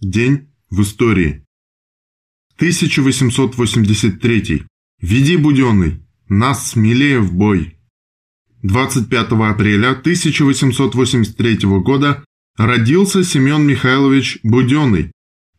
День в истории. 1883. Веди, Буденный, нас смелее в бой. 25 апреля 1883 года родился Семен Михайлович Буденный,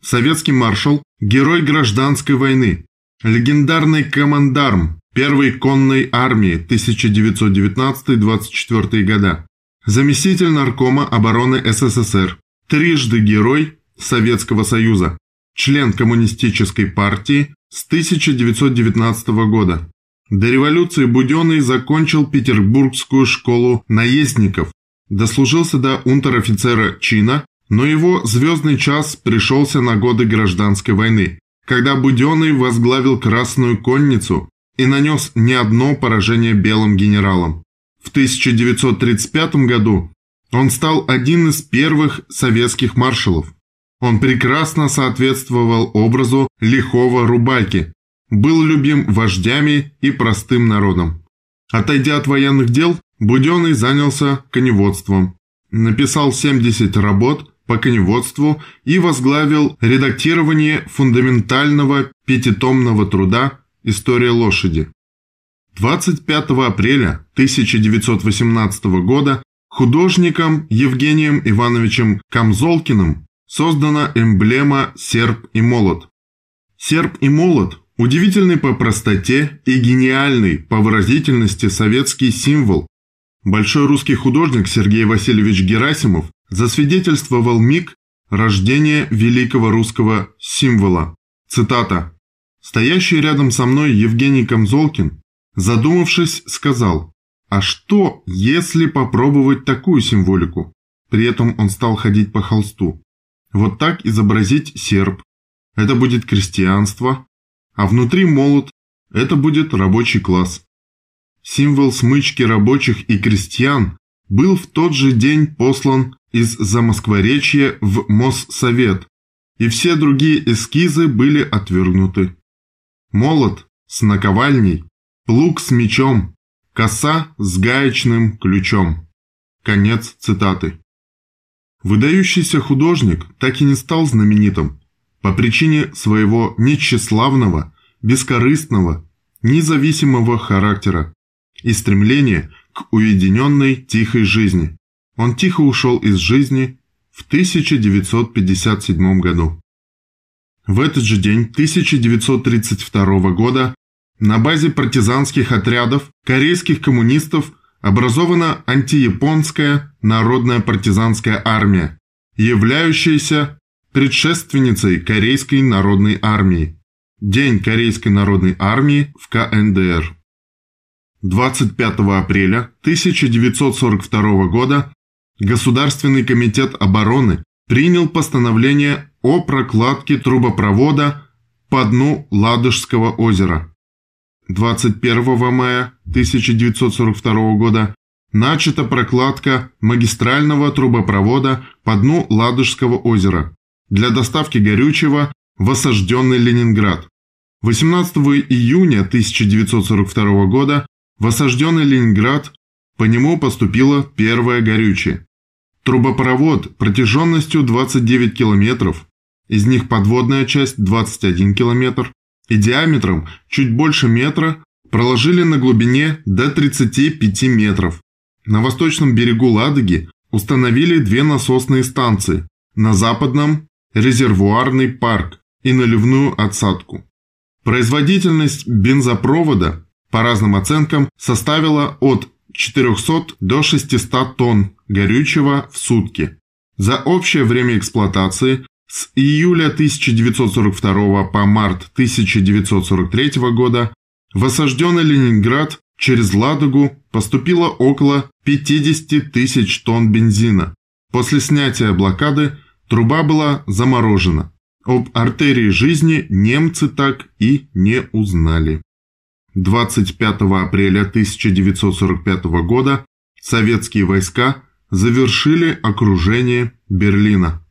советский маршал, герой гражданской войны, легендарный командарм первой конной армии 1919-24 года, заместитель наркома обороны СССР, трижды герой Советского Союза, член Коммунистической партии с 1919 года. До революции Буденный закончил Петербургскую школу наездников, дослужился до унтер-офицера чина, но его звездный час пришелся на годы гражданской войны, когда Буденный возглавил Красную конницу и нанес не одно поражение белым генералам. В 1935 году он стал один из первых советских маршалов. Он прекрасно соответствовал образу лихого рубаки, был любим вождями и простым народом. Отойдя от военных дел, Буденный занялся коневодством. Написал 70 работ по коневодству и возглавил редактирование фундаментального пятитомного труда «История лошади». 25 апреля 1918 года художником Евгением Ивановичем Камзолкиным создана эмблема «Серп и молот». Серп и молот – удивительный по простоте и гениальный по выразительности советский символ. Большой русский художник Сергей Васильевич Герасимов засвидетельствовал миг рождения великого русского символа. Цитата. «Стоящий рядом со мной Евгений Камзолкин, задумавшись, сказал, а что, если попробовать такую символику? При этом он стал ходить по холсту. Вот так изобразить серп. Это будет крестьянство. А внутри молот. Это будет рабочий класс. Символ смычки рабочих и крестьян был в тот же день послан из Замоскворечья в Моссовет, и все другие эскизы были отвергнуты. Молот с наковальней, плуг с мечом, коса с гаечным ключом. Конец цитаты. Выдающийся художник так и не стал знаменитым по причине своего нечеславного, бескорыстного, независимого характера и стремления к уединенной тихой жизни. Он тихо ушел из жизни в 1957 году. В этот же день 1932 года на базе партизанских отрядов корейских коммунистов образована антияпонская народная партизанская армия, являющаяся предшественницей Корейской народной армии. День Корейской народной армии в КНДР. 25 апреля 1942 года Государственный комитет обороны принял постановление о прокладке трубопровода по дну Ладожского озера. 21 мая 1942 года начата прокладка магистрального трубопровода по дну Ладожского озера для доставки горючего в осажденный Ленинград. 18 июня 1942 года в осажденный Ленинград по нему поступило первое горючее. Трубопровод протяженностью 29 километров, из них подводная часть 21 километр, и диаметром чуть больше метра проложили на глубине до 35 метров. На восточном берегу Ладоги установили две насосные станции, на западном – резервуарный парк и наливную отсадку. Производительность бензопровода, по разным оценкам, составила от 400 до 600 тонн горючего в сутки. За общее время эксплуатации с июля 1942 по март 1943 года в осажденный Ленинград через Ладогу поступило около 50 тысяч тонн бензина. После снятия блокады труба была заморожена. Об артерии жизни немцы так и не узнали. 25 апреля 1945 года советские войска завершили окружение Берлина.